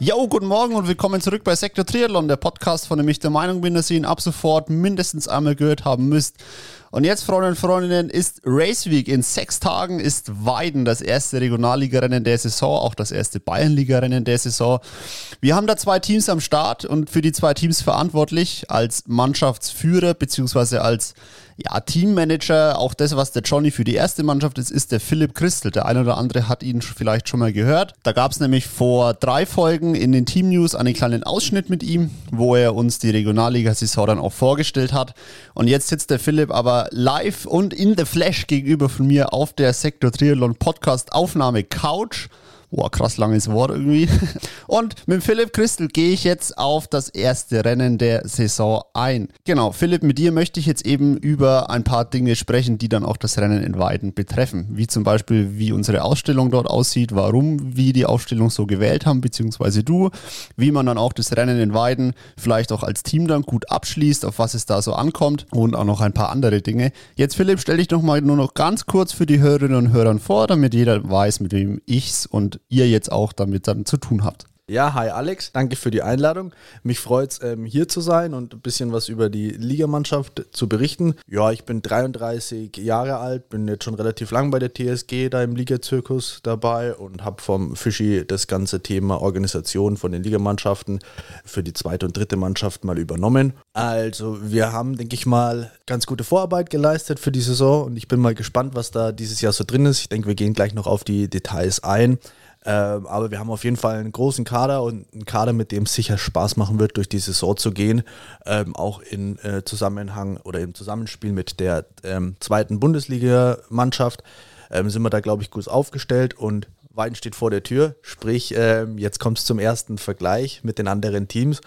Jo, guten Morgen und willkommen zurück bei Sektor Triathlon, der Podcast, von dem ich der Meinung bin, dass ihr ihn ab sofort mindestens einmal gehört haben müsst. Und jetzt, Freunde und Freundinnen, ist Race Week. In sechs Tagen ist Weiden das erste Regionalligarennen der Saison, auch das erste Bayernligarennen der Saison. Wir haben da zwei Teams am Start und für die zwei Teams verantwortlich als Mannschaftsführer beziehungsweise als ja, Teammanager, auch das, was der Johnny für die erste Mannschaft ist, ist der Philipp Christel. Der eine oder andere hat ihn vielleicht schon mal gehört. Da gab es nämlich vor drei Folgen in den Team News einen kleinen Ausschnitt mit ihm, wo er uns die Regionalliga-Saison dann auch vorgestellt hat. Und jetzt sitzt der Philipp aber live und in the Flash gegenüber von mir auf der Sektor Triathlon Podcast Aufnahme Couch Boah, krass langes Wort irgendwie. Und mit Philipp Christel gehe ich jetzt auf das erste Rennen der Saison ein. Genau, Philipp, mit dir möchte ich jetzt eben über ein paar Dinge sprechen, die dann auch das Rennen in Weiden betreffen. Wie zum Beispiel, wie unsere Ausstellung dort aussieht, warum wir die Ausstellung so gewählt haben, beziehungsweise du, wie man dann auch das Rennen in Weiden vielleicht auch als Team dann gut abschließt, auf was es da so ankommt und auch noch ein paar andere Dinge. Jetzt, Philipp, stell dich doch mal nur noch ganz kurz für die Hörerinnen und Hörer vor, damit jeder weiß, mit wem ich's und ihr jetzt auch damit dann zu tun habt. Ja, hi Alex, danke für die Einladung. Mich freut es, ähm, hier zu sein und ein bisschen was über die Ligamannschaft zu berichten. Ja, ich bin 33 Jahre alt, bin jetzt schon relativ lang bei der TSG da im Ligazirkus dabei und habe vom Fischi das ganze Thema Organisation von den Ligamannschaften für die zweite und dritte Mannschaft mal übernommen. Also wir haben, denke ich mal, ganz gute Vorarbeit geleistet für die Saison und ich bin mal gespannt, was da dieses Jahr so drin ist. Ich denke, wir gehen gleich noch auf die Details ein. Ähm, aber wir haben auf jeden Fall einen großen Kader und einen Kader, mit dem es sicher Spaß machen wird, durch die Saison zu gehen. Ähm, auch in äh, Zusammenhang oder im Zusammenspiel mit der ähm, zweiten Bundesliga-Mannschaft ähm, sind wir da, glaube ich, gut aufgestellt und Weiden steht vor der Tür. Sprich, ähm, jetzt kommt es zum ersten Vergleich mit den anderen Teams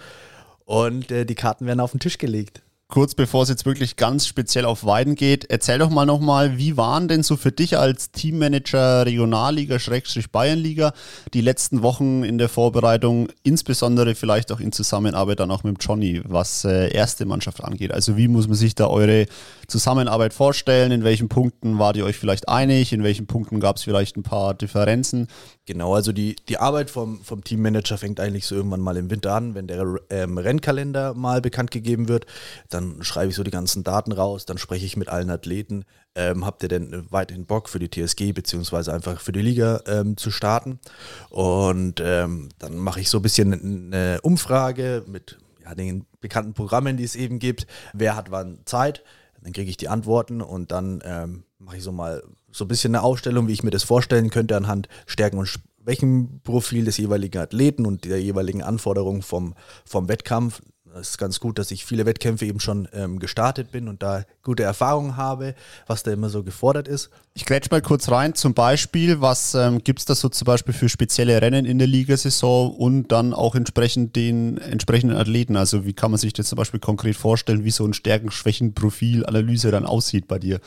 und äh, die Karten werden auf den Tisch gelegt kurz bevor es jetzt wirklich ganz speziell auf Weiden geht, erzähl doch mal nochmal, wie waren denn so für dich als Teammanager Regionalliga, Schrägstrich Bayernliga, die letzten Wochen in der Vorbereitung, insbesondere vielleicht auch in Zusammenarbeit dann auch mit Johnny, was äh, erste Mannschaft angeht? Also wie muss man sich da eure Zusammenarbeit vorstellen? In welchen Punkten wart ihr euch vielleicht einig? In welchen Punkten gab es vielleicht ein paar Differenzen? Genau, also die, die Arbeit vom, vom Teammanager fängt eigentlich so irgendwann mal im Winter an, wenn der ähm, Rennkalender mal bekannt gegeben wird. Dann schreibe ich so die ganzen Daten raus, dann spreche ich mit allen Athleten. Ähm, habt ihr denn weiterhin Bock für die TSG beziehungsweise einfach für die Liga ähm, zu starten? Und ähm, dann mache ich so ein bisschen eine Umfrage mit ja, den bekannten Programmen, die es eben gibt. Wer hat wann Zeit? Dann kriege ich die Antworten und dann ähm, mache ich so mal so ein bisschen eine Ausstellung, wie ich mir das vorstellen könnte, anhand Stärken und Schwächenprofil des jeweiligen Athleten und der jeweiligen Anforderungen vom, vom Wettkampf. Es ist ganz gut, dass ich viele Wettkämpfe eben schon ähm, gestartet bin und da gute Erfahrungen habe, was da immer so gefordert ist. Ich grätsch mal kurz rein. Zum Beispiel, was ähm, gibt es da so zum Beispiel für spezielle Rennen in der Ligasaison und dann auch entsprechend den entsprechenden Athleten? Also wie kann man sich das zum Beispiel konkret vorstellen, wie so ein Stärken-Schwächen-Profil-Analyse dann aussieht bei dir?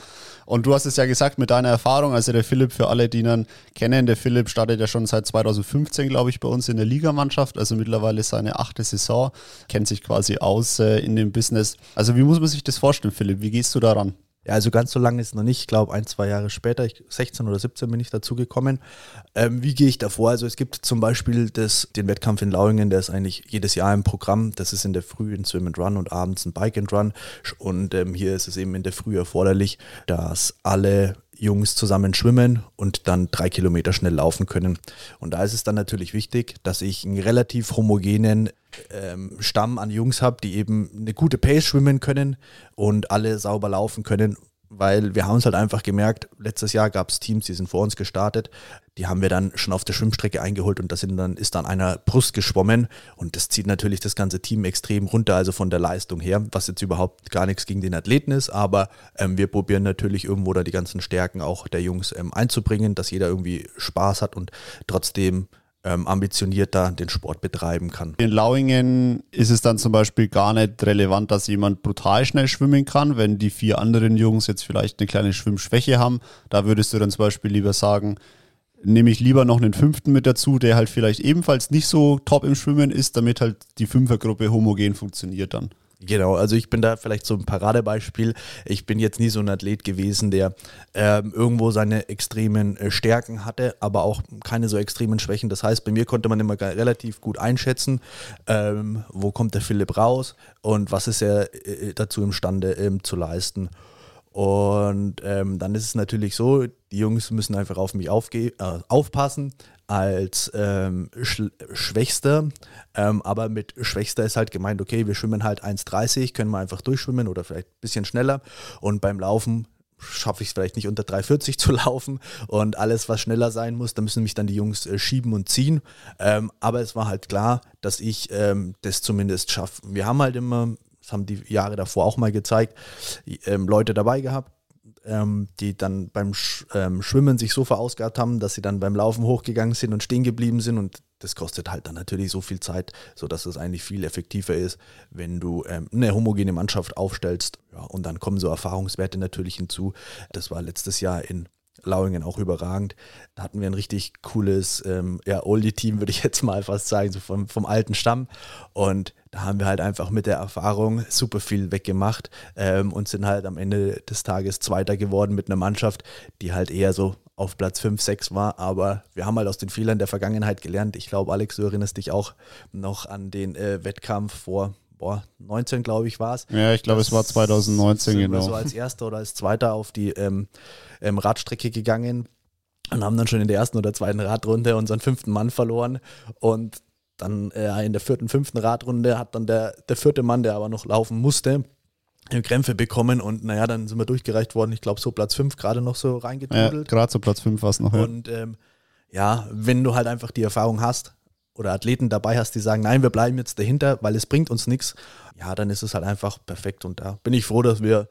Und du hast es ja gesagt mit deiner Erfahrung, also der Philipp, für alle, die ihn kennen, der Philipp startet ja schon seit 2015, glaube ich, bei uns in der Ligamannschaft, also mittlerweile seine achte Saison, kennt sich quasi aus äh, in dem Business. Also wie muss man sich das vorstellen, Philipp? Wie gehst du daran? Ja, also ganz so lange ist noch nicht. Ich glaube, ein, zwei Jahre später, ich, 16 oder 17 bin ich dazu gekommen. Ähm, wie gehe ich davor? Also es gibt zum Beispiel das, den Wettkampf in Lauingen, der ist eigentlich jedes Jahr im Programm. Das ist in der Früh ein Swim and Run und abends ein Bike and Run. Und ähm, hier ist es eben in der Früh erforderlich, dass alle Jungs zusammen schwimmen und dann drei Kilometer schnell laufen können. Und da ist es dann natürlich wichtig, dass ich einen relativ homogenen ähm, Stamm an Jungs habe, die eben eine gute Pace schwimmen können und alle sauber laufen können weil wir haben uns halt einfach gemerkt, letztes Jahr gab es Teams, die sind vor uns gestartet, die haben wir dann schon auf der Schwimmstrecke eingeholt und da sind dann, ist dann einer Brust geschwommen und das zieht natürlich das ganze Team extrem runter, also von der Leistung her, was jetzt überhaupt gar nichts gegen den Athleten ist, aber ähm, wir probieren natürlich irgendwo da die ganzen Stärken auch der Jungs ähm, einzubringen, dass jeder irgendwie Spaß hat und trotzdem ähm, ambitionierter den Sport betreiben kann. In Lauingen ist es dann zum Beispiel gar nicht relevant, dass jemand brutal schnell schwimmen kann, wenn die vier anderen Jungs jetzt vielleicht eine kleine Schwimmschwäche haben. Da würdest du dann zum Beispiel lieber sagen, nehme ich lieber noch einen fünften mit dazu, der halt vielleicht ebenfalls nicht so top im Schwimmen ist, damit halt die Fünfergruppe homogen funktioniert dann. Genau, also ich bin da vielleicht so ein Paradebeispiel. Ich bin jetzt nie so ein Athlet gewesen, der ähm, irgendwo seine extremen äh, Stärken hatte, aber auch keine so extremen Schwächen. Das heißt, bei mir konnte man immer relativ gut einschätzen, ähm, wo kommt der Philipp raus und was ist er äh, dazu imstande ähm, zu leisten. Und ähm, dann ist es natürlich so, die Jungs müssen einfach auf mich äh, aufpassen als ähm, sch Schwächster. Ähm, aber mit Schwächster ist halt gemeint, okay, wir schwimmen halt 1,30, können wir einfach durchschwimmen oder vielleicht ein bisschen schneller. Und beim Laufen schaffe ich es vielleicht nicht unter 3,40 zu laufen und alles, was schneller sein muss, da müssen mich dann die Jungs äh, schieben und ziehen. Ähm, aber es war halt klar, dass ich ähm, das zumindest schaffe. Wir haben halt immer das haben die Jahre davor auch mal gezeigt, ähm, Leute dabei gehabt, ähm, die dann beim Sch ähm, Schwimmen sich so verausgabt haben, dass sie dann beim Laufen hochgegangen sind und stehen geblieben sind und das kostet halt dann natürlich so viel Zeit, sodass es eigentlich viel effektiver ist, wenn du ähm, eine homogene Mannschaft aufstellst. Ja, und dann kommen so Erfahrungswerte natürlich hinzu. Das war letztes Jahr in Lauingen auch überragend. Da hatten wir ein richtig cooles, ähm, ja, Oldie-Team, würde ich jetzt mal fast sagen, so vom, vom alten Stamm. Und da haben wir halt einfach mit der Erfahrung super viel weggemacht ähm, und sind halt am Ende des Tages Zweiter geworden mit einer Mannschaft, die halt eher so auf Platz 5, 6 war. Aber wir haben halt aus den Fehlern der Vergangenheit gelernt. Ich glaube, Alex, du erinnerst dich auch noch an den äh, Wettkampf vor boah, 19, glaube ich, war es. Ja, ich glaube, es war 2019, genau. Wir so als Erster oder als Zweiter auf die ähm, ähm, Radstrecke gegangen und haben dann schon in der ersten oder zweiten Radrunde unseren fünften Mann verloren. Und dann äh, in der vierten, fünften Radrunde hat dann der, der vierte Mann, der aber noch laufen musste, Krämpfe bekommen und naja, dann sind wir durchgereicht worden. Ich glaube, so Platz 5 gerade noch so reingetudelt. Ja, gerade so Platz 5 war es noch. Ja. Und ähm, ja, wenn du halt einfach die Erfahrung hast oder Athleten dabei hast, die sagen, nein, wir bleiben jetzt dahinter, weil es bringt uns nichts, ja, dann ist es halt einfach perfekt. Und da bin ich froh, dass wir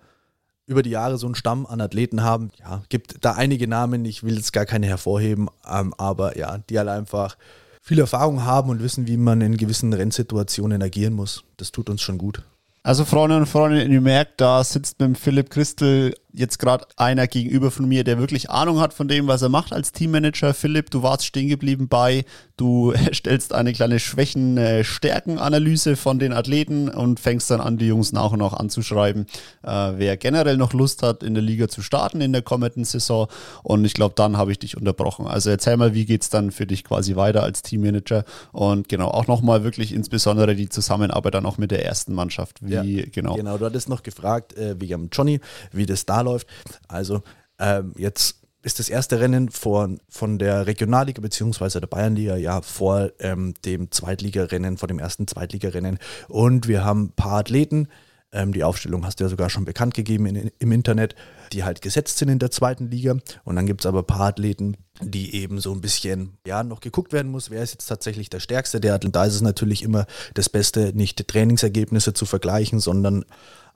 über die Jahre so einen Stamm an Athleten haben. Ja, gibt da einige Namen, ich will jetzt gar keine hervorheben, ähm, aber ja, die halt einfach viel Erfahrung haben und wissen, wie man in gewissen Rennsituationen agieren muss. Das tut uns schon gut. Also Freunde und Freunde, ihr merkt, da sitzt mit dem Philipp Christel jetzt gerade einer gegenüber von mir, der wirklich Ahnung hat von dem, was er macht als Teammanager. Philipp, du warst stehen geblieben bei, du stellst eine kleine Schwächen-Stärken-Analyse von den Athleten und fängst dann an, die Jungs nach und nach anzuschreiben, äh, wer generell noch Lust hat, in der Liga zu starten in der kommenden Saison. Und ich glaube, dann habe ich dich unterbrochen. Also erzähl mal, wie geht es dann für dich quasi weiter als Teammanager? Und genau, auch nochmal wirklich insbesondere die Zusammenarbeit dann auch mit der ersten Mannschaft. Wie, ja, genau. Genau, du hattest noch gefragt, äh, wegen Johnny, wie das da läuft. Also ähm, jetzt ist das erste Rennen von, von der Regionalliga bzw. der Bayernliga ja vor ähm, dem Zweitligarennen, vor dem ersten Zweitligarennen. Und wir haben ein paar Athleten, ähm, die Aufstellung hast du ja sogar schon bekannt gegeben in, im Internet, die halt gesetzt sind in der zweiten Liga. Und dann gibt es aber ein paar Athleten, die eben so ein bisschen, ja, noch geguckt werden muss, wer ist jetzt tatsächlich der Stärkste. Der Athlet, da ist es natürlich immer das Beste, nicht Trainingsergebnisse zu vergleichen, sondern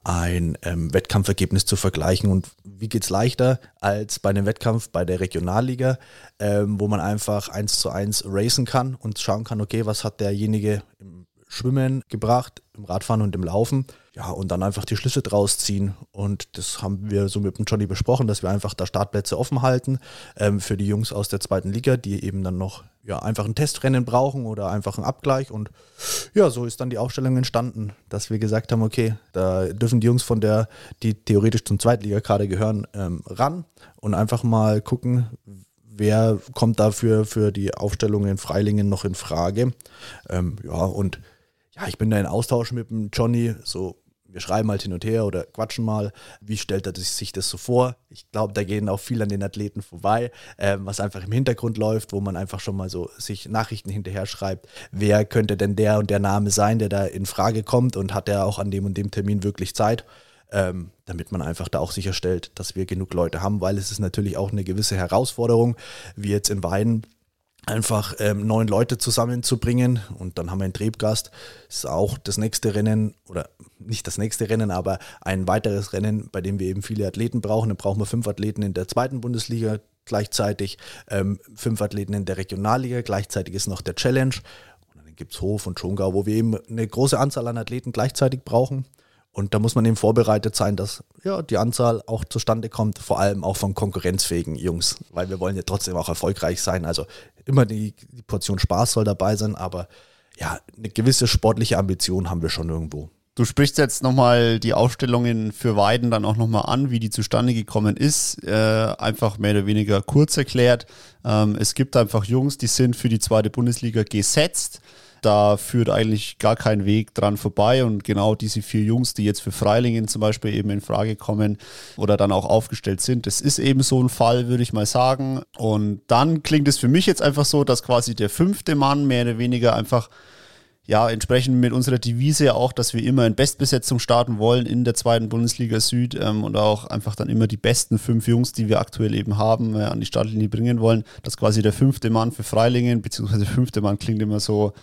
ein ähm, Wettkampfergebnis zu vergleichen. Und wie geht es leichter als bei einem Wettkampf bei der Regionalliga, ähm, wo man einfach eins zu eins racen kann und schauen kann, okay, was hat derjenige im Schwimmen gebracht, im Radfahren und im Laufen. Ja, und dann einfach die Schlüsse draus ziehen. Und das haben wir so mit dem Johnny besprochen, dass wir einfach da Startplätze offen halten ähm, für die Jungs aus der zweiten Liga, die eben dann noch ja, einfach ein Testrennen brauchen oder einfach einen Abgleich. Und ja, so ist dann die Aufstellung entstanden, dass wir gesagt haben, okay, da dürfen die Jungs von der, die theoretisch zum Zweitliga gerade gehören, ähm, ran und einfach mal gucken, wer kommt dafür für die Aufstellung in Freilingen noch in Frage. Ähm, ja, und ja, ich bin da in Austausch mit dem Johnny, so wir schreiben halt hin und her oder quatschen mal, wie stellt er sich das so vor? Ich glaube, da gehen auch viel an den Athleten vorbei, äh, was einfach im Hintergrund läuft, wo man einfach schon mal so sich Nachrichten hinterher schreibt, wer könnte denn der und der Name sein, der da in Frage kommt und hat er auch an dem und dem Termin wirklich Zeit? Ähm, damit man einfach da auch sicherstellt, dass wir genug Leute haben, weil es ist natürlich auch eine gewisse Herausforderung, wie jetzt in Weiden einfach ähm, neun Leute zusammenzubringen und dann haben wir einen Trebgast. Das ist auch das nächste Rennen oder nicht das nächste Rennen, aber ein weiteres Rennen, bei dem wir eben viele Athleten brauchen. Dann brauchen wir fünf Athleten in der zweiten Bundesliga gleichzeitig, ähm, fünf Athleten in der Regionalliga, gleichzeitig ist noch der Challenge. Und dann gibt es Hof und Schongau, wo wir eben eine große Anzahl an Athleten gleichzeitig brauchen. Und da muss man eben vorbereitet sein, dass ja, die Anzahl auch zustande kommt, vor allem auch von konkurrenzfähigen Jungs, weil wir wollen ja trotzdem auch erfolgreich sein. Also immer die, die Portion Spaß soll dabei sein, aber ja, eine gewisse sportliche Ambition haben wir schon irgendwo. Du sprichst jetzt nochmal die Aufstellungen für Weiden dann auch nochmal an, wie die zustande gekommen ist. Äh, einfach mehr oder weniger kurz erklärt. Ähm, es gibt einfach Jungs, die sind für die zweite Bundesliga gesetzt da führt eigentlich gar kein Weg dran vorbei. Und genau diese vier Jungs, die jetzt für Freilingen zum Beispiel eben in Frage kommen oder dann auch aufgestellt sind, das ist eben so ein Fall, würde ich mal sagen. Und dann klingt es für mich jetzt einfach so, dass quasi der fünfte Mann mehr oder weniger einfach ja, entsprechend mit unserer Devise auch, dass wir immer in Bestbesetzung starten wollen in der zweiten Bundesliga Süd ähm, und auch einfach dann immer die besten fünf Jungs, die wir aktuell eben haben, äh, an die Startlinie bringen wollen. Dass quasi der fünfte Mann für Freilingen, beziehungsweise fünfte Mann klingt immer so,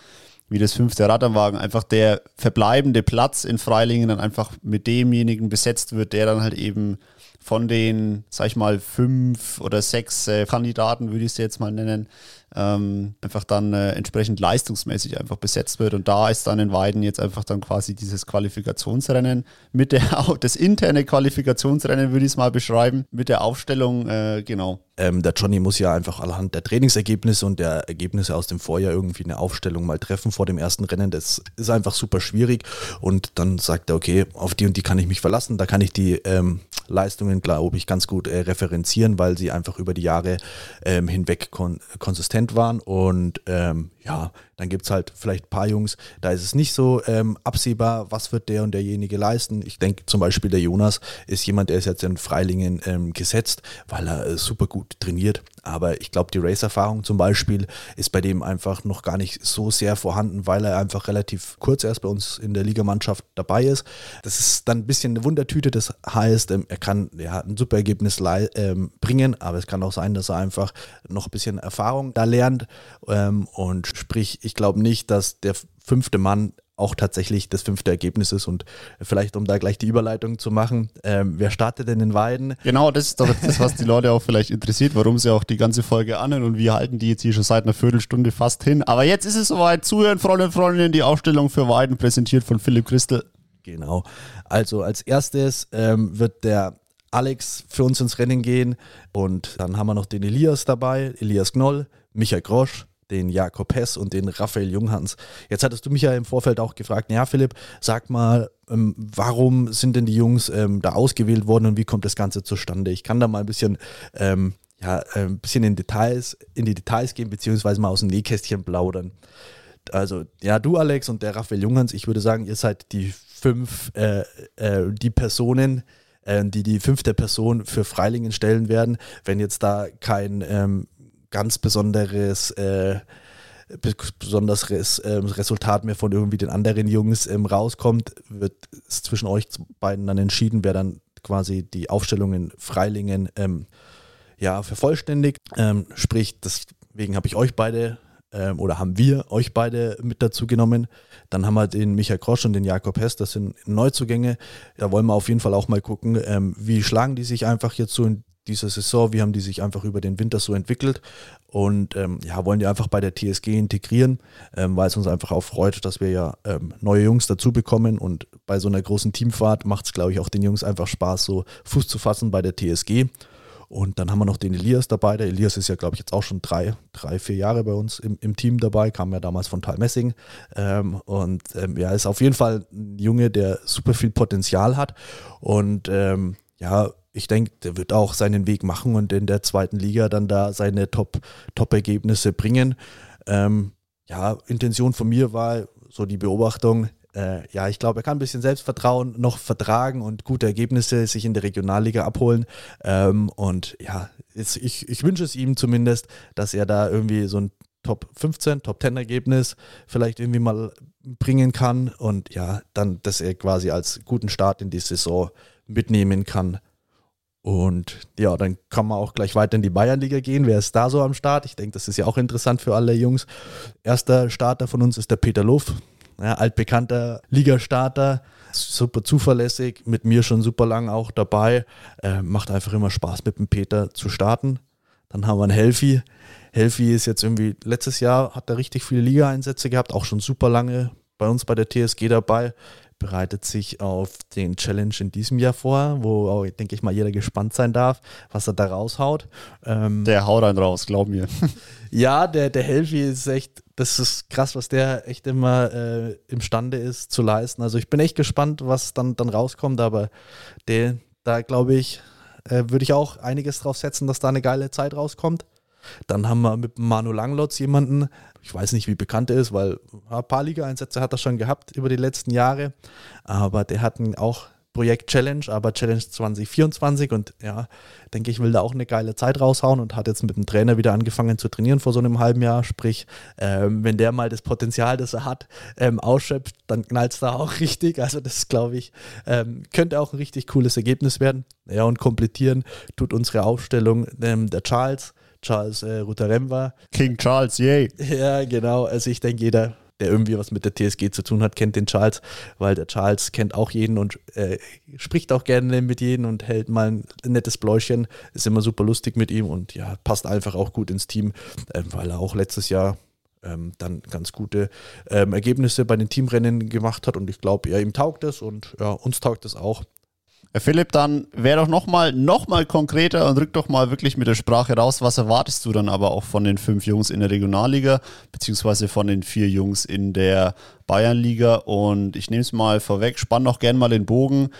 wie das fünfte Rad am Wagen, einfach der verbleibende Platz in Freilingen dann einfach mit demjenigen besetzt wird, der dann halt eben von den, sag ich mal, fünf oder sechs äh, Kandidaten, würde ich es jetzt mal nennen, ähm, einfach dann äh, entsprechend leistungsmäßig einfach besetzt wird. Und da ist dann in Weiden jetzt einfach dann quasi dieses Qualifikationsrennen mit der, das interne Qualifikationsrennen, würde ich es mal beschreiben, mit der Aufstellung, äh, genau. Ähm, der Johnny muss ja einfach allerhand der Trainingsergebnisse und der Ergebnisse aus dem Vorjahr irgendwie eine Aufstellung mal treffen vor dem ersten Rennen. Das ist einfach super schwierig. Und dann sagt er, okay, auf die und die kann ich mich verlassen. Da kann ich die ähm, Leistungen, glaube ich, ganz gut äh, referenzieren, weil sie einfach über die Jahre ähm, hinweg kon konsistent waren. Und ähm, ja, dann gibt es halt vielleicht ein paar Jungs, da ist es nicht so ähm, absehbar, was wird der und derjenige leisten. Ich denke zum Beispiel der Jonas ist jemand, der ist jetzt in Freilingen ähm, gesetzt, weil er äh, super gut trainiert. Aber ich glaube, die Race-Erfahrung zum Beispiel ist bei dem einfach noch gar nicht so sehr vorhanden, weil er einfach relativ kurz erst bei uns in der Ligamannschaft dabei ist. Das ist dann ein bisschen eine Wundertüte. Das heißt, ähm, er kann ja, ein super Ergebnis ähm, bringen, aber es kann auch sein, dass er einfach noch ein bisschen Erfahrung da lernt. Ähm, und sprich, ich glaube nicht, dass der fünfte Mann auch tatsächlich das fünfte Ergebnis ist. Und vielleicht, um da gleich die Überleitung zu machen, ähm, wer startet denn in Weiden? Genau, das ist doch das, was die Leute auch vielleicht interessiert, warum sie auch die ganze Folge anhören und wir halten die jetzt hier schon seit einer Viertelstunde fast hin. Aber jetzt ist es soweit. Zuhören, Freunde und Freundinnen, die Aufstellung für Weiden präsentiert von Philipp Christel. Genau. Also als erstes ähm, wird der Alex für uns ins Rennen gehen und dann haben wir noch den Elias dabei, Elias Gnoll, Michael Grosch, den Jakob Hess und den Raphael Junghans. Jetzt hattest du mich ja im Vorfeld auch gefragt, ja Philipp, sag mal, ähm, warum sind denn die Jungs ähm, da ausgewählt worden und wie kommt das Ganze zustande? Ich kann da mal ein bisschen, ähm, ja, äh, ein bisschen in Details, in die Details gehen, beziehungsweise mal aus dem Nähkästchen plaudern. Also, ja, du Alex und der Raphael Junghans, ich würde sagen, ihr seid die fünf, äh, äh, die Personen, äh, die die fünfte Person für Freilingen stellen werden. Wenn jetzt da kein ähm, ganz besonderes äh, besonderes äh, Resultat mehr von irgendwie den anderen Jungs ähm, rauskommt, wird es zwischen euch beiden dann entschieden, wer dann quasi die Aufstellung in Freilingen ähm, ja, vervollständigt. Ähm, sprich, deswegen habe ich euch beide ähm, oder haben wir euch beide mit dazu genommen. Dann haben wir den Michael Krosch und den Jakob Hess, das sind Neuzugänge. Da wollen wir auf jeden Fall auch mal gucken, ähm, wie schlagen die sich einfach jetzt so in dieser Saison, wie haben die sich einfach über den Winter so entwickelt und ähm, ja, wollen die einfach bei der TSG integrieren, ähm, weil es uns einfach auch freut, dass wir ja ähm, neue Jungs dazu bekommen und bei so einer großen Teamfahrt macht es, glaube ich, auch den Jungs einfach Spaß, so Fuß zu fassen bei der TSG. Und dann haben wir noch den Elias dabei. Der Elias ist ja, glaube ich, jetzt auch schon drei, drei, vier Jahre bei uns im, im Team dabei, kam ja damals von Tal Messing. Ähm, und ähm, ja, ist auf jeden Fall ein Junge, der super viel Potenzial hat. Und ähm, ja, ich denke, der wird auch seinen Weg machen und in der zweiten Liga dann da seine Top-Ergebnisse Top bringen. Ähm, ja, Intention von mir war so die Beobachtung, äh, ja, ich glaube, er kann ein bisschen Selbstvertrauen noch vertragen und gute Ergebnisse sich in der Regionalliga abholen. Ähm, und ja, jetzt, ich, ich wünsche es ihm zumindest, dass er da irgendwie so ein Top 15, Top 10 Ergebnis vielleicht irgendwie mal bringen kann und ja, dann, dass er quasi als guten Start in die Saison mitnehmen kann. Und ja, dann kann man auch gleich weiter in die Bayernliga gehen. Wer ist da so am Start? Ich denke, das ist ja auch interessant für alle Jungs. Erster Starter von uns ist der Peter Luff, ja, altbekannter Ligastarter, super zuverlässig, mit mir schon super lang auch dabei. Äh, macht einfach immer Spaß, mit dem Peter zu starten. Dann haben wir einen Helfi. Helfi ist jetzt irgendwie, letztes Jahr hat er richtig viele Liga-Einsätze gehabt, auch schon super lange bei uns bei der TSG dabei bereitet sich auf den Challenge in diesem Jahr vor, wo auch, denke ich mal, jeder gespannt sein darf, was er da raushaut. Ähm, der haut einen raus, glaub mir. ja, der, der Helfi ist echt, das ist krass, was der echt immer äh, imstande ist zu leisten. Also ich bin echt gespannt, was dann, dann rauskommt, aber der, da glaube ich, äh, würde ich auch einiges drauf setzen, dass da eine geile Zeit rauskommt. Dann haben wir mit Manu Langlotz jemanden, ich weiß nicht, wie bekannt er ist, weil ein paar Liga-Einsätze hat er schon gehabt über die letzten Jahre. Aber der hat auch Projekt Challenge, aber Challenge 2024 und ja, denke ich, will da auch eine geile Zeit raushauen und hat jetzt mit dem Trainer wieder angefangen zu trainieren vor so einem halben Jahr. Sprich, ähm, wenn der mal das Potenzial, das er hat, ähm, ausschöpft, dann knallt es da auch richtig. Also das glaube ich, ähm, könnte auch ein richtig cooles Ergebnis werden. Ja, und komplettieren tut unsere Aufstellung ähm, der Charles Charles äh, Rutaremba. King Charles, yay. Ja, genau. Also ich denke, jeder, der irgendwie was mit der TSG zu tun hat, kennt den Charles, weil der Charles kennt auch jeden und äh, spricht auch gerne mit jedem und hält mal ein nettes Bläuschen. Ist immer super lustig mit ihm und ja, passt einfach auch gut ins Team, äh, weil er auch letztes Jahr ähm, dann ganz gute ähm, Ergebnisse bei den Teamrennen gemacht hat und ich glaube, ja, ihm taugt es und ja, uns taugt es auch. Philipp, dann wäre doch nochmal noch mal konkreter und rück doch mal wirklich mit der Sprache raus. Was erwartest du dann aber auch von den fünf Jungs in der Regionalliga, beziehungsweise von den vier Jungs in der Bayernliga? Und ich nehme es mal vorweg, spann doch gern mal den Bogen.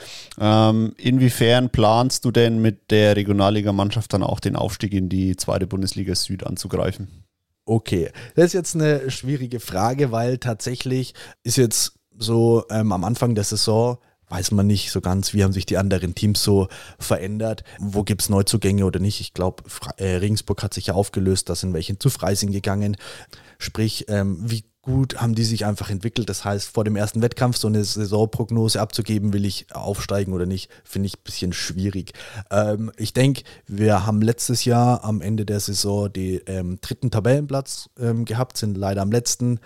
Ähm, inwiefern planst du denn mit der Regionalligamannschaft dann auch den Aufstieg in die zweite Bundesliga Süd anzugreifen? Okay, das ist jetzt eine schwierige Frage, weil tatsächlich ist jetzt so ähm, am Anfang der Saison weiß man nicht so ganz, wie haben sich die anderen Teams so verändert, wo gibt es Neuzugänge oder nicht. Ich glaube, äh, Regensburg hat sich ja aufgelöst, da sind welche zu Freising gegangen. Sprich, ähm, wie gut haben die sich einfach entwickelt. Das heißt, vor dem ersten Wettkampf so eine Saisonprognose abzugeben, will ich aufsteigen oder nicht, finde ich ein bisschen schwierig. Ähm, ich denke, wir haben letztes Jahr am Ende der Saison den ähm, dritten Tabellenplatz ähm, gehabt, sind leider am letzten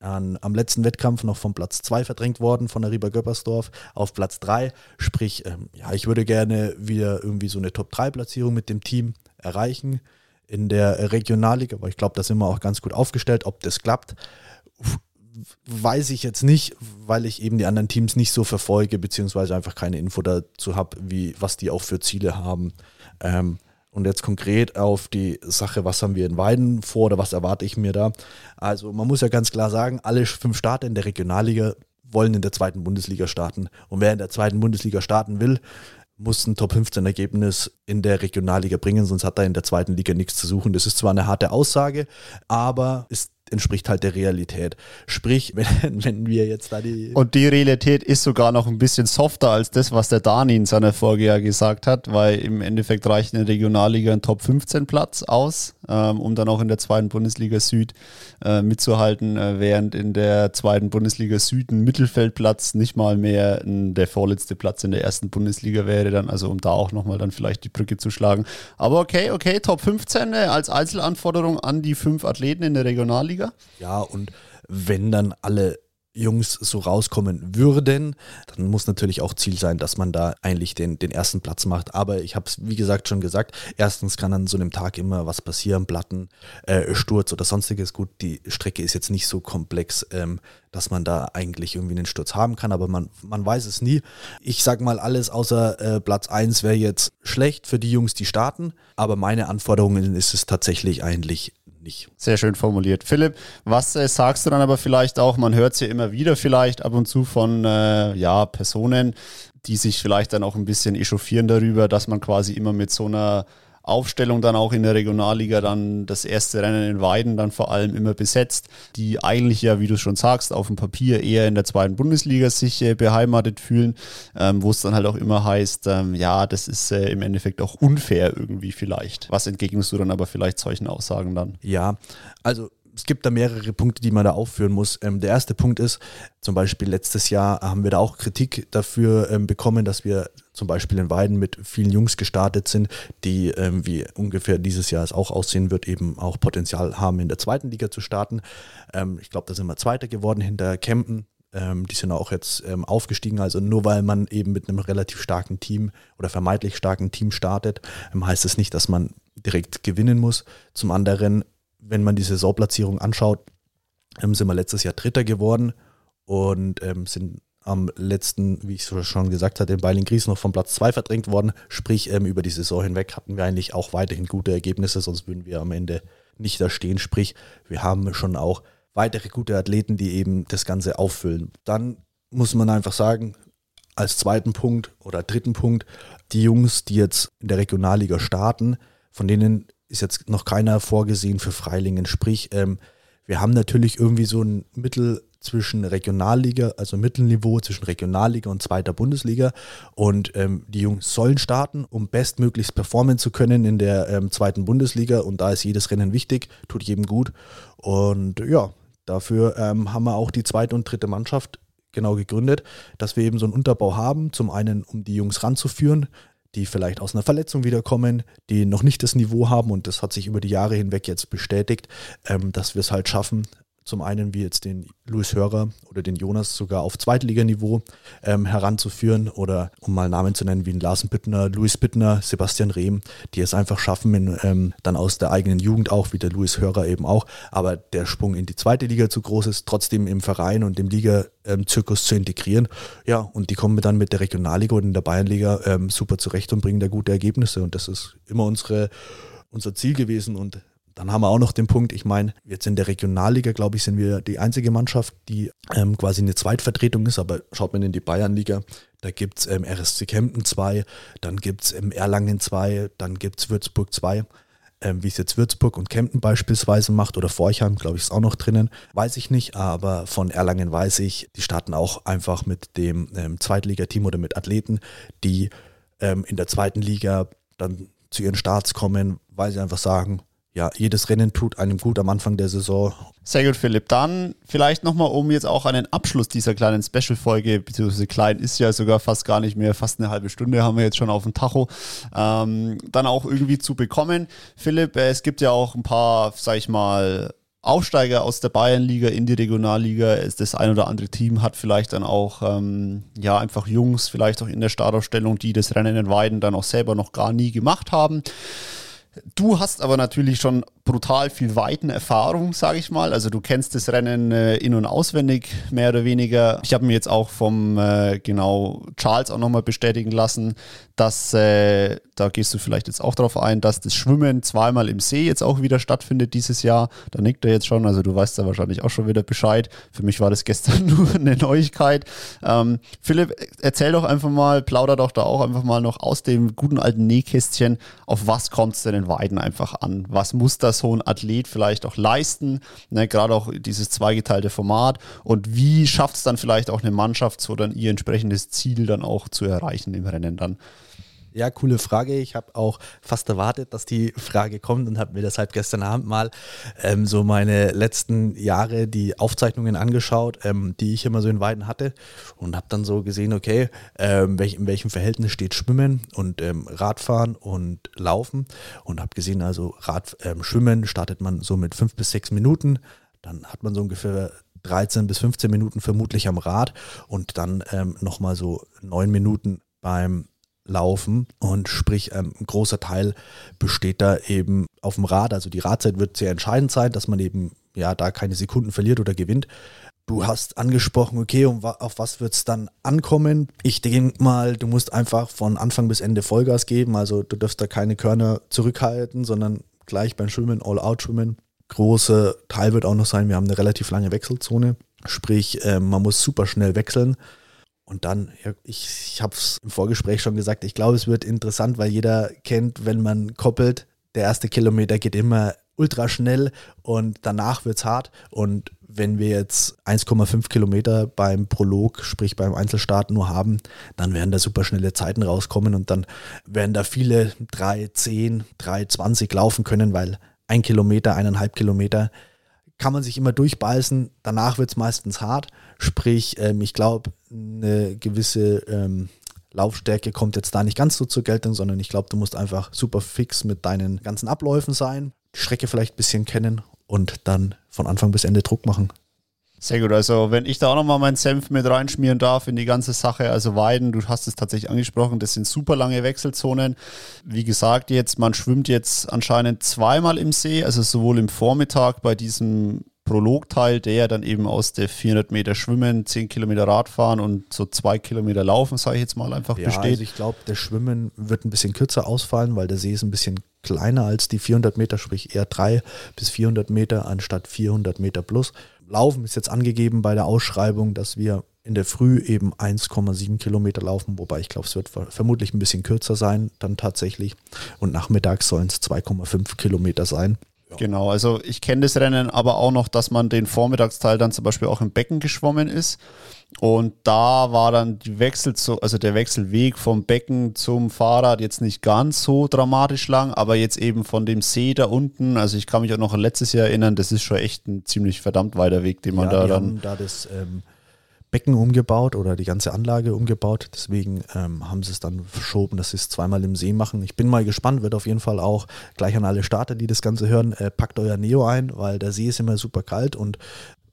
an, am letzten Wettkampf noch vom Platz 2 verdrängt worden, von der Rieber Göppersdorf auf Platz 3. Sprich, ähm, ja, ich würde gerne wieder irgendwie so eine Top-3-Platzierung mit dem Team erreichen in der Regionalliga, aber ich glaube, da sind wir auch ganz gut aufgestellt. Ob das klappt, weiß ich jetzt nicht, weil ich eben die anderen Teams nicht so verfolge, beziehungsweise einfach keine Info dazu habe, wie was die auch für Ziele haben. Ähm, und jetzt konkret auf die Sache, was haben wir in Weiden vor oder was erwarte ich mir da? Also man muss ja ganz klar sagen, alle fünf Staaten in der Regionalliga wollen in der zweiten Bundesliga starten. Und wer in der zweiten Bundesliga starten will, muss ein Top 15 Ergebnis in der Regionalliga bringen, sonst hat er in der zweiten Liga nichts zu suchen. Das ist zwar eine harte Aussage, aber ist entspricht halt der Realität. Sprich, wenn, wenn wir jetzt da die. Und die Realität ist sogar noch ein bisschen softer als das, was der Dani in seiner Folge ja gesagt hat, weil im Endeffekt reicht eine Regionalliga ein Top 15 Platz aus, ähm, um dann auch in der zweiten Bundesliga Süd äh, mitzuhalten, äh, während in der zweiten Bundesliga Süd ein Mittelfeldplatz nicht mal mehr ein, der vorletzte Platz in der ersten Bundesliga wäre, dann, also um da auch nochmal dann vielleicht die Brücke zu schlagen. Aber okay, okay, Top 15 äh, als Einzelanforderung an die fünf Athleten in der Regionalliga. Bundesliga. Ja, und wenn dann alle Jungs so rauskommen würden, dann muss natürlich auch Ziel sein, dass man da eigentlich den, den ersten Platz macht. Aber ich habe es, wie gesagt, schon gesagt, erstens kann an so einem Tag immer was passieren, Platten, äh, Sturz oder sonstiges. Gut, die Strecke ist jetzt nicht so komplex, ähm, dass man da eigentlich irgendwie einen Sturz haben kann, aber man, man weiß es nie. Ich sag mal, alles außer äh, Platz 1 wäre jetzt schlecht für die Jungs, die starten, aber meine Anforderungen ist es tatsächlich eigentlich nicht. Sehr schön formuliert. Philipp, was äh, sagst du dann aber vielleicht auch, man hört es ja immer wieder vielleicht ab und zu von äh, ja, Personen, die sich vielleicht dann auch ein bisschen echauffieren darüber, dass man quasi immer mit so einer Aufstellung dann auch in der Regionalliga dann das erste Rennen in Weiden dann vor allem immer besetzt, die eigentlich ja, wie du schon sagst, auf dem Papier eher in der zweiten Bundesliga sich äh, beheimatet fühlen, ähm, wo es dann halt auch immer heißt, ähm, ja, das ist äh, im Endeffekt auch unfair irgendwie vielleicht. Was entgegnest du dann aber vielleicht solchen Aussagen dann? Ja, also es gibt da mehrere Punkte, die man da aufführen muss. Ähm, der erste Punkt ist, zum Beispiel letztes Jahr haben wir da auch Kritik dafür ähm, bekommen, dass wir zum Beispiel in Weiden mit vielen Jungs gestartet sind, die, ähm, wie ungefähr dieses Jahr es auch aussehen wird, eben auch Potenzial haben, in der zweiten Liga zu starten. Ähm, ich glaube, da sind wir Zweiter geworden hinter Kempen. Ähm, die sind auch jetzt ähm, aufgestiegen. Also nur weil man eben mit einem relativ starken Team oder vermeintlich starken Team startet, heißt es das nicht, dass man direkt gewinnen muss. Zum anderen wenn man die Saisonplatzierung anschaut, ähm, sind wir letztes Jahr Dritter geworden und ähm, sind am letzten, wie ich schon gesagt hatte, in Beilingries noch vom Platz 2 verdrängt worden. Sprich, ähm, über die Saison hinweg hatten wir eigentlich auch weiterhin gute Ergebnisse, sonst würden wir am Ende nicht da stehen. Sprich, wir haben schon auch weitere gute Athleten, die eben das Ganze auffüllen. Dann muss man einfach sagen, als zweiten Punkt oder dritten Punkt, die Jungs, die jetzt in der Regionalliga starten, von denen ist jetzt noch keiner vorgesehen für Freilingen. Sprich, ähm, wir haben natürlich irgendwie so ein Mittel zwischen Regionalliga, also Mittelniveau zwischen Regionalliga und zweiter Bundesliga. Und ähm, die Jungs sollen starten, um bestmöglichst performen zu können in der ähm, zweiten Bundesliga. Und da ist jedes Rennen wichtig, tut jedem gut. Und ja, dafür ähm, haben wir auch die zweite und dritte Mannschaft genau gegründet, dass wir eben so einen Unterbau haben. Zum einen, um die Jungs ranzuführen, die vielleicht aus einer Verletzung wiederkommen, die noch nicht das Niveau haben und das hat sich über die Jahre hinweg jetzt bestätigt, ähm, dass wir es halt schaffen, zum einen wie jetzt den Louis Hörer oder den Jonas sogar auf Zweitliganiveau ähm, heranzuführen oder um mal Namen zu nennen wie ein Larsen Bittner, Louis Bittner, Sebastian Rehm, die es einfach schaffen, in, ähm, dann aus der eigenen Jugend auch, wie der Louis Hörer eben auch, aber der Sprung in die zweite Liga zu groß ist, trotzdem im Verein und im Liga-Zirkus zu integrieren. Ja, und die kommen dann mit der Regionalliga und in der Bayernliga ähm, super zurecht und bringen da gute Ergebnisse und das ist immer unsere unser Ziel gewesen und dann haben wir auch noch den Punkt, ich meine, jetzt in der Regionalliga, glaube ich, sind wir die einzige Mannschaft, die ähm, quasi eine Zweitvertretung ist, aber schaut man in die Bayernliga, da gibt es ähm, RSC Kempten 2, dann gibt es ähm, Erlangen 2, dann gibt es Würzburg 2. Ähm, wie es jetzt Würzburg und Kempten beispielsweise macht oder Forchheim, glaube ich, ist auch noch drinnen, weiß ich nicht, aber von Erlangen weiß ich, die starten auch einfach mit dem ähm, Zweitligateam oder mit Athleten, die ähm, in der zweiten Liga dann zu ihren Starts kommen, weil sie einfach sagen, ja, jedes Rennen tut einem gut am Anfang der Saison. Sehr gut, Philipp. Dann vielleicht nochmal, um jetzt auch einen Abschluss dieser kleinen Special-Folge, beziehungsweise klein ist ja sogar fast gar nicht mehr, fast eine halbe Stunde haben wir jetzt schon auf dem Tacho, ähm, dann auch irgendwie zu bekommen. Philipp, äh, es gibt ja auch ein paar, sag ich mal, Aufsteiger aus der Bayernliga in die Regionalliga. Das ein oder andere Team hat vielleicht dann auch, ähm, ja, einfach Jungs, vielleicht auch in der Startaufstellung, die das Rennen in Weiden dann auch selber noch gar nie gemacht haben. Du hast aber natürlich schon brutal viel Weitenerfahrung, sage ich mal. Also du kennst das Rennen äh, in- und auswendig, mehr oder weniger. Ich habe mir jetzt auch vom äh, genau Charles auch nochmal bestätigen lassen, dass, äh, da gehst du vielleicht jetzt auch darauf ein, dass das Schwimmen zweimal im See jetzt auch wieder stattfindet dieses Jahr. Da nickt er jetzt schon, also du weißt da wahrscheinlich auch schon wieder Bescheid. Für mich war das gestern nur eine Neuigkeit. Ähm, Philipp, erzähl doch einfach mal, plauder doch da auch einfach mal noch aus dem guten alten Nähkästchen, auf was kommt es denn in Weiden einfach an? Was muss das so ein Athlet vielleicht auch leisten? Ne, Gerade auch dieses zweigeteilte Format. Und wie schafft es dann vielleicht auch eine Mannschaft, so dann ihr entsprechendes Ziel dann auch zu erreichen im Rennen dann? Ja, coole Frage. Ich habe auch fast erwartet, dass die Frage kommt und habe mir deshalb gestern Abend mal ähm, so meine letzten Jahre die Aufzeichnungen angeschaut, ähm, die ich immer so in Weiden hatte und habe dann so gesehen, okay, ähm, welch, in welchem Verhältnis steht Schwimmen und ähm, Radfahren und Laufen und habe gesehen, also Rad, ähm, Schwimmen startet man so mit fünf bis sechs Minuten, dann hat man so ungefähr 13 bis 15 Minuten vermutlich am Rad und dann ähm, nochmal so neun Minuten beim laufen und sprich ähm, ein großer Teil besteht da eben auf dem Rad. Also die Radzeit wird sehr entscheidend sein, dass man eben ja da keine Sekunden verliert oder gewinnt. Du hast angesprochen, okay, um, auf was wird es dann ankommen? Ich denke mal, du musst einfach von Anfang bis Ende Vollgas geben. Also du darfst da keine Körner zurückhalten, sondern gleich beim Schwimmen, All-Out schwimmen. Großer Teil wird auch noch sein, wir haben eine relativ lange Wechselzone. Sprich, äh, man muss super schnell wechseln. Und dann, ich, ich habe es im Vorgespräch schon gesagt, ich glaube, es wird interessant, weil jeder kennt, wenn man koppelt, der erste Kilometer geht immer ultra schnell und danach wird es hart. Und wenn wir jetzt 1,5 Kilometer beim Prolog, sprich beim Einzelstart nur haben, dann werden da super schnelle Zeiten rauskommen und dann werden da viele 3,10, 3,20 laufen können, weil ein Kilometer, eineinhalb Kilometer kann man sich immer durchbeißen. Danach wird es meistens hart. Sprich, ähm, ich glaube, eine gewisse ähm, Laufstärke kommt jetzt da nicht ganz so zur Geltung, sondern ich glaube, du musst einfach super fix mit deinen ganzen Abläufen sein, die Strecke vielleicht ein bisschen kennen und dann von Anfang bis Ende Druck machen. Sehr gut, also wenn ich da auch nochmal meinen Senf mit reinschmieren darf in die ganze Sache, also Weiden, du hast es tatsächlich angesprochen, das sind super lange Wechselzonen. Wie gesagt, jetzt, man schwimmt jetzt anscheinend zweimal im See, also sowohl im Vormittag bei diesem Prologteil, der dann eben aus der 400 Meter Schwimmen, 10 Kilometer Radfahren und so zwei Kilometer Laufen, sage ich jetzt mal, einfach ja, besteht. Also ich glaube, der Schwimmen wird ein bisschen kürzer ausfallen, weil der See ist ein bisschen kleiner als die 400 Meter, sprich eher 3 bis 400 Meter anstatt 400 Meter plus. Laufen ist jetzt angegeben bei der Ausschreibung, dass wir in der Früh eben 1,7 Kilometer laufen, wobei ich glaube, es wird vermutlich ein bisschen kürzer sein dann tatsächlich. Und nachmittags sollen es 2,5 Kilometer sein. Ja. Genau, also ich kenne das Rennen aber auch noch, dass man den Vormittagsteil dann zum Beispiel auch im Becken geschwommen ist. Und da war dann die Wechsel zu, also der Wechselweg vom Becken zum Fahrrad jetzt nicht ganz so dramatisch lang, aber jetzt eben von dem See da unten, also ich kann mich auch noch an letztes Jahr erinnern, das ist schon echt ein ziemlich verdammt weiter Weg, den man ja, da die dann. Haben da das ähm, Becken umgebaut oder die ganze Anlage umgebaut. Deswegen ähm, haben sie es dann verschoben, dass sie es zweimal im See machen. Ich bin mal gespannt, wird auf jeden Fall auch gleich an alle Starter, die das Ganze hören, äh, packt euer Neo ein, weil der See ist immer super kalt und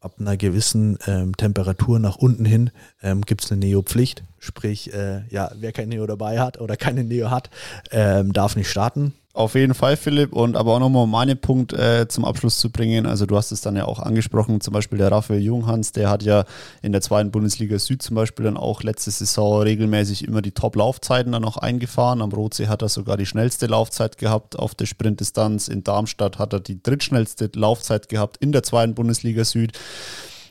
ab einer gewissen ähm, Temperatur nach unten hin ähm, gibt es eine Neo-Pflicht. Sprich, äh, ja, wer kein Neo dabei hat oder keine Neo hat, ähm, darf nicht starten. Auf jeden Fall, Philipp. Und aber auch nochmal um meinen Punkt äh, zum Abschluss zu bringen. Also du hast es dann ja auch angesprochen, zum Beispiel der Raphael Junghans, der hat ja in der zweiten Bundesliga Süd zum Beispiel dann auch letzte Saison regelmäßig immer die Top-Laufzeiten dann auch eingefahren. Am Rotsee hat er sogar die schnellste Laufzeit gehabt auf der Sprintdistanz. In Darmstadt hat er die drittschnellste Laufzeit gehabt in der zweiten Bundesliga Süd.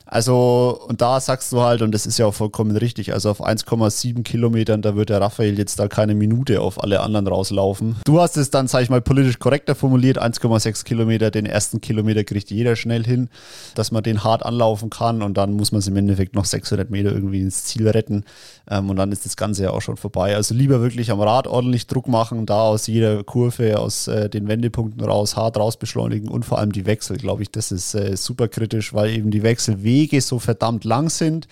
Also, und da sagst du halt, und das ist ja auch vollkommen richtig, also auf 1,7 Kilometern, da wird der Raphael jetzt da keine Minute auf alle anderen rauslaufen. Du hast es dann, sag ich mal, politisch korrekter formuliert, 1,6 Kilometer, den ersten Kilometer kriegt jeder schnell hin, dass man den hart anlaufen kann und dann muss man es im Endeffekt noch 600 Meter irgendwie ins Ziel retten ähm, und dann ist das Ganze ja auch schon vorbei. Also lieber wirklich am Rad ordentlich Druck machen, da aus jeder Kurve, aus äh, den Wendepunkten raus, hart raus beschleunigen und vor allem die Wechsel, glaube ich, das ist äh, super kritisch, weil eben die Wechsel Wege so verdammt lang sind.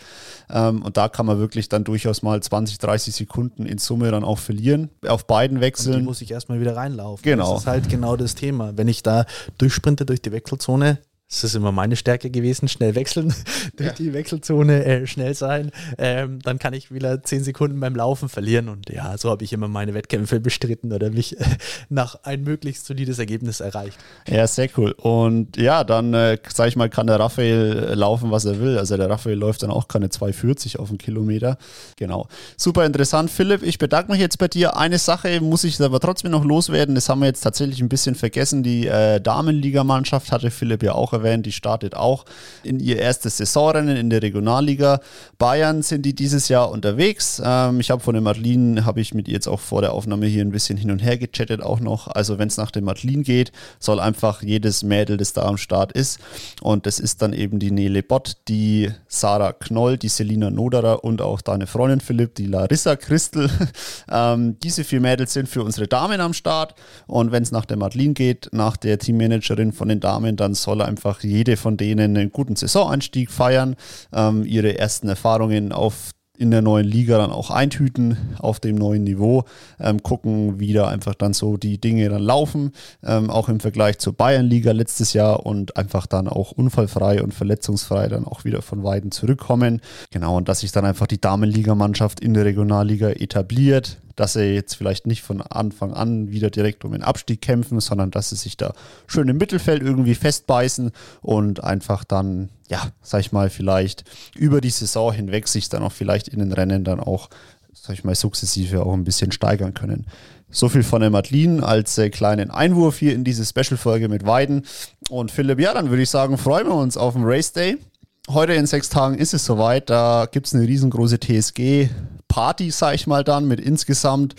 Ähm, und da kann man wirklich dann durchaus mal 20, 30 Sekunden in Summe dann auch verlieren. Auf beiden Wechseln. Und die muss ich erstmal wieder reinlaufen. Genau. Das ist halt genau das Thema. Wenn ich da durchsprinte durch die Wechselzone, das ist immer meine Stärke gewesen, schnell wechseln, durch ja. die Wechselzone äh, schnell sein. Ähm, dann kann ich wieder zehn Sekunden beim Laufen verlieren. Und ja, so habe ich immer meine Wettkämpfe bestritten oder mich äh, nach ein möglichst solides Ergebnis erreicht. Ja, sehr cool. Und ja, dann, äh, sage ich mal, kann der Raphael äh, laufen, was er will. Also der Raphael läuft dann auch keine 2,40 auf einen Kilometer. Genau. Super interessant, Philipp. Ich bedanke mich jetzt bei dir. Eine Sache muss ich aber trotzdem noch loswerden. Das haben wir jetzt tatsächlich ein bisschen vergessen. Die äh, Damenligamannschaft hatte Philipp ja auch erwähnt, die startet auch in ihr erstes Saisonrennen in der Regionalliga. Bayern sind die dieses Jahr unterwegs. Ähm, ich habe von der Madeline, habe ich mit ihr jetzt auch vor der Aufnahme hier ein bisschen hin und her gechattet auch noch. Also wenn es nach der Madeline geht, soll einfach jedes Mädel, das da am Start ist. Und das ist dann eben die Nele Bott, die Sarah Knoll, die Selina Noderer und auch deine Freundin Philipp, die Larissa Christel. ähm, diese vier Mädels sind für unsere Damen am Start. Und wenn es nach der Madeline geht, nach der Teammanagerin von den Damen, dann soll einfach einfach jede von denen einen guten Saisoneinstieg feiern, ähm, ihre ersten Erfahrungen auf in der neuen Liga dann auch eintüten auf dem neuen Niveau, ähm, gucken, wie da einfach dann so die Dinge dann laufen, ähm, auch im Vergleich zur Bayernliga letztes Jahr und einfach dann auch unfallfrei und verletzungsfrei dann auch wieder von Weiden zurückkommen. Genau, und dass sich dann einfach die Damenligamannschaft in der Regionalliga etabliert, dass sie jetzt vielleicht nicht von Anfang an wieder direkt um den Abstieg kämpfen, sondern dass sie sich da schön im Mittelfeld irgendwie festbeißen und einfach dann, ja, sag ich mal, vielleicht über die Saison hinweg sich dann auch vielleicht in den Rennen dann auch, sag ich mal, sukzessive auch ein bisschen steigern können. So viel von der Madeline als äh, kleinen Einwurf hier in diese Special-Folge mit Weiden. Und Philipp, ja, dann würde ich sagen, freuen wir uns auf den Race Day. Heute in sechs Tagen ist es soweit. Da gibt es eine riesengroße TSG-Party, sag ich mal dann, mit insgesamt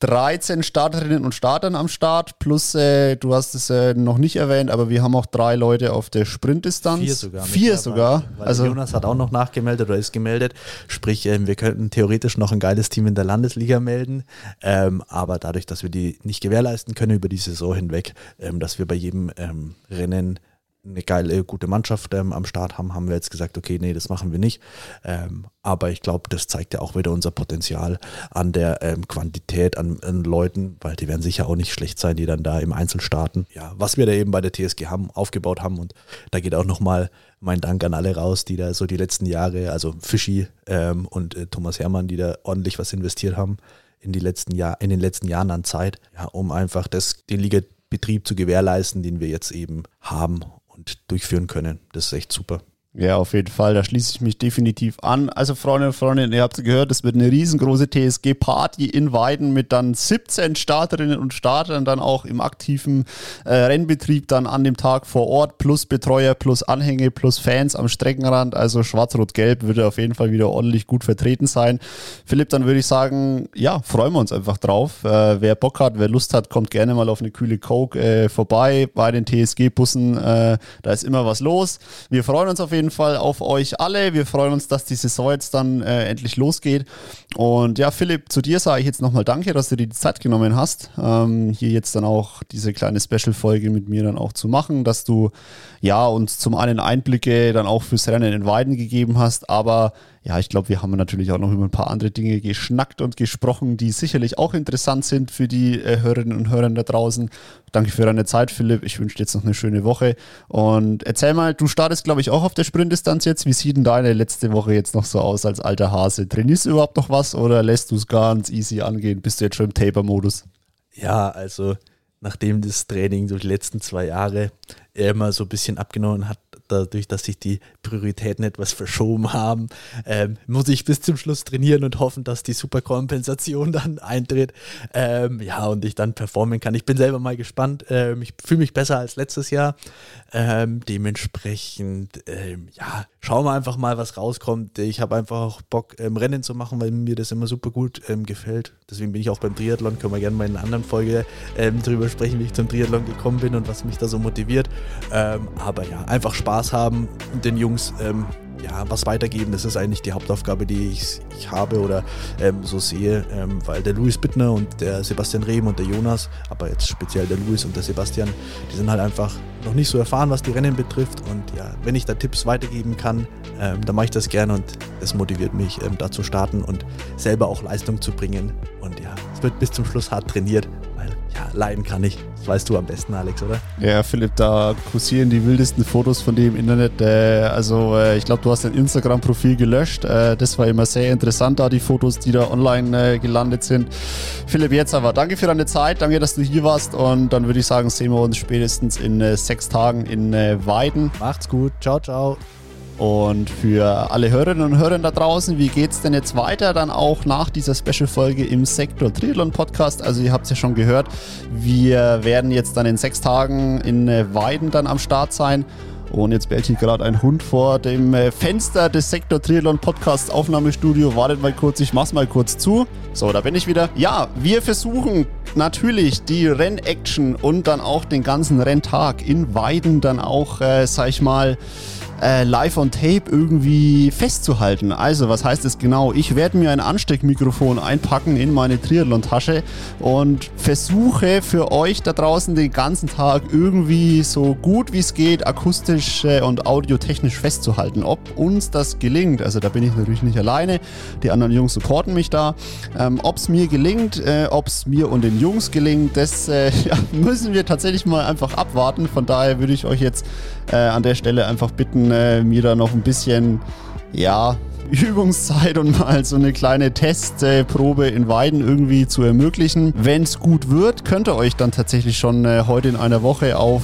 13 Starterinnen und Startern am Start. Plus, äh, du hast es äh, noch nicht erwähnt, aber wir haben auch drei Leute auf der Sprintdistanz. Vier sogar. Vier sogar. also Jonas hat auch noch nachgemeldet oder ist gemeldet. Sprich, ähm, wir könnten theoretisch noch ein geiles Team in der Landesliga melden. Ähm, aber dadurch, dass wir die nicht gewährleisten können über die Saison hinweg, ähm, dass wir bei jedem ähm, Rennen eine geile, gute Mannschaft ähm, am Start haben, haben wir jetzt gesagt, okay, nee, das machen wir nicht. Ähm, aber ich glaube, das zeigt ja auch wieder unser Potenzial an der ähm, Quantität an, an, Leuten, weil die werden sicher auch nicht schlecht sein, die dann da im Einzel starten. Ja, was wir da eben bei der TSG haben, aufgebaut haben und da geht auch nochmal mein Dank an alle raus, die da so die letzten Jahre, also Fischi ähm, und äh, Thomas Hermann, die da ordentlich was investiert haben in, die letzten Jahr, in den letzten Jahren an Zeit, ja, um einfach das, den Ligabetrieb zu gewährleisten, den wir jetzt eben haben und durchführen können. Das ist echt super. Ja, auf jeden Fall. Da schließe ich mich definitiv an. Also, Freunde und Freundinnen, ihr habt es gehört, es wird eine riesengroße TSG-Party in Weiden mit dann 17 Starterinnen und Startern dann auch im aktiven äh, Rennbetrieb dann an dem Tag vor Ort, plus Betreuer, plus Anhänge, plus Fans am Streckenrand. Also Schwarz-Rot-Gelb würde auf jeden Fall wieder ordentlich gut vertreten sein. Philipp, dann würde ich sagen, ja, freuen wir uns einfach drauf. Äh, wer Bock hat, wer Lust hat, kommt gerne mal auf eine kühle Coke äh, vorbei bei den TSG-Bussen. Äh, da ist immer was los. Wir freuen uns auf jeden Fall jeden Fall auf euch alle. Wir freuen uns, dass die Saison jetzt dann äh, endlich losgeht. Und ja, Philipp, zu dir sage ich jetzt nochmal Danke, dass du dir die Zeit genommen hast, ähm, hier jetzt dann auch diese kleine Special-Folge mit mir dann auch zu machen, dass du ja uns zum einen Einblicke dann auch fürs Rennen in Weiden gegeben hast, aber ja, ich glaube, wir haben natürlich auch noch über ein paar andere Dinge geschnackt und gesprochen, die sicherlich auch interessant sind für die äh, Hörerinnen und Hörer da draußen. Danke für deine Zeit, Philipp. Ich wünsche dir jetzt noch eine schöne Woche. Und erzähl mal, du startest, glaube ich, auch auf der Sprintdistanz jetzt. Wie sieht denn deine letzte Woche jetzt noch so aus als alter Hase? Trainierst du überhaupt noch was oder lässt du es ganz easy angehen? Bist du jetzt schon im Taper-Modus? Ja, also nachdem das Training durch die letzten zwei Jahre immer so ein bisschen abgenommen hat, dadurch, dass sich die Prioritäten etwas verschoben haben, ähm, muss ich bis zum Schluss trainieren und hoffen, dass die Superkompensation dann eintritt. Ähm, ja, und ich dann performen kann. Ich bin selber mal gespannt. Ähm, ich fühle mich besser als letztes Jahr. Ähm, dementsprechend, ähm, ja, schauen wir einfach mal, was rauskommt. Ich habe einfach auch Bock, ähm, Rennen zu machen, weil mir das immer super gut gefällt. Deswegen bin ich auch beim Triathlon. Können wir gerne mal in einer anderen Folge drüber sprechen, wie ich zum Triathlon gekommen bin und was mich da so motiviert. aber ja, einfach Spaß Spaß haben und den Jungs ähm, ja, was weitergeben. Das ist eigentlich die Hauptaufgabe, die ich, ich habe oder ähm, so sehe, ähm, weil der Louis Bittner und der Sebastian Rehm und der Jonas, aber jetzt speziell der Louis und der Sebastian, die sind halt einfach noch nicht so erfahren, was die Rennen betrifft. Und ja, wenn ich da Tipps weitergeben kann, ähm, dann mache ich das gerne und das motiviert mich, ähm, da zu starten und selber auch Leistung zu bringen. Und ja, es wird bis zum Schluss hart trainiert, ja, leiden kann ich. Das weißt du am besten, Alex, oder? Ja, Philipp, da kursieren die wildesten Fotos von dir im Internet. Äh, also, äh, ich glaube, du hast dein Instagram-Profil gelöscht. Äh, das war immer sehr interessant, da die Fotos, die da online äh, gelandet sind. Philipp, jetzt aber danke für deine Zeit. Danke, dass du hier warst. Und dann würde ich sagen, sehen wir uns spätestens in äh, sechs Tagen in äh, Weiden. Macht's gut. Ciao, ciao. Und für alle Hörerinnen und Hörer da draußen, wie geht es denn jetzt weiter? Dann auch nach dieser Special-Folge im Sektor Triathlon Podcast. Also, ihr habt es ja schon gehört, wir werden jetzt dann in sechs Tagen in äh, Weiden dann am Start sein. Und jetzt bellt hier gerade ein Hund vor dem äh, Fenster des Sektor Triathlon Podcast Aufnahmestudio. Wartet mal kurz, ich mach's mal kurz zu. So, da bin ich wieder. Ja, wir versuchen natürlich die Rennaction und dann auch den ganzen Renntag in Weiden dann auch, äh, sag ich mal, äh, live on tape irgendwie festzuhalten. Also, was heißt es genau? Ich werde mir ein Ansteckmikrofon einpacken in meine Triathlon-Tasche und versuche für euch da draußen den ganzen Tag irgendwie so gut wie es geht akustisch und audiotechnisch festzuhalten. Ob uns das gelingt, also da bin ich natürlich nicht alleine, die anderen Jungs supporten mich da. Ähm, ob es mir gelingt, äh, ob es mir und den Jungs gelingt, das äh, ja, müssen wir tatsächlich mal einfach abwarten. Von daher würde ich euch jetzt äh, an der Stelle einfach bitten, äh, mir da noch ein bisschen, ja, Übungszeit und mal so eine kleine Testprobe in Weiden irgendwie zu ermöglichen. Wenn es gut wird, könnt ihr euch dann tatsächlich schon äh, heute in einer Woche auf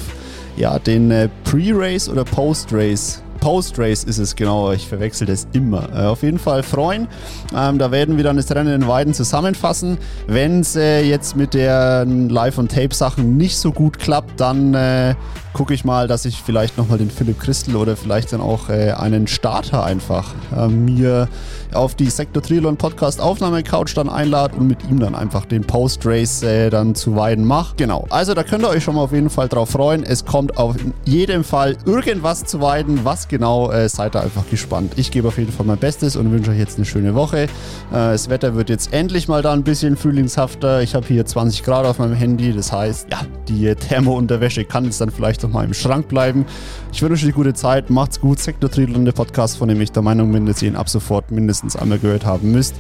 ja, den äh, Pre-Race oder Post-Race Post-Race ist es, genau. Ich verwechsel das immer. Äh, auf jeden Fall freuen. Ähm, da werden wir dann das Rennen in Weiden zusammenfassen. Wenn es äh, jetzt mit den Live- und Tape-Sachen nicht so gut klappt, dann äh, gucke ich mal, dass ich vielleicht nochmal den Philipp Christel oder vielleicht dann auch äh, einen Starter einfach äh, mir auf die Sektor Trilon Podcast Aufnahme-Couch dann einlade und mit ihm dann einfach den Post-Race äh, dann zu Weiden mache. Genau, also da könnt ihr euch schon mal auf jeden Fall drauf freuen. Es kommt auf jeden Fall irgendwas zu Weiden. Was genau, äh, seid da einfach gespannt. Ich gebe auf jeden Fall mein Bestes und wünsche euch jetzt eine schöne Woche. Äh, das Wetter wird jetzt endlich mal da ein bisschen frühlingshafter. Ich habe hier 20 Grad auf meinem Handy, das heißt, ja, die Thermo-Unterwäsche kann jetzt dann vielleicht noch mal im Schrank bleiben. Ich wünsche euch eine gute Zeit, macht's gut. Sektor der Podcast, von dem ich der Meinung bin, dass ihr ihn ab sofort mindestens einmal gehört haben müsst.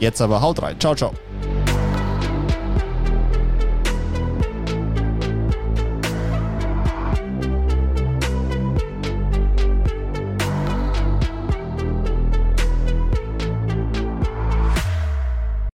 Jetzt aber haut rein. Ciao, ciao.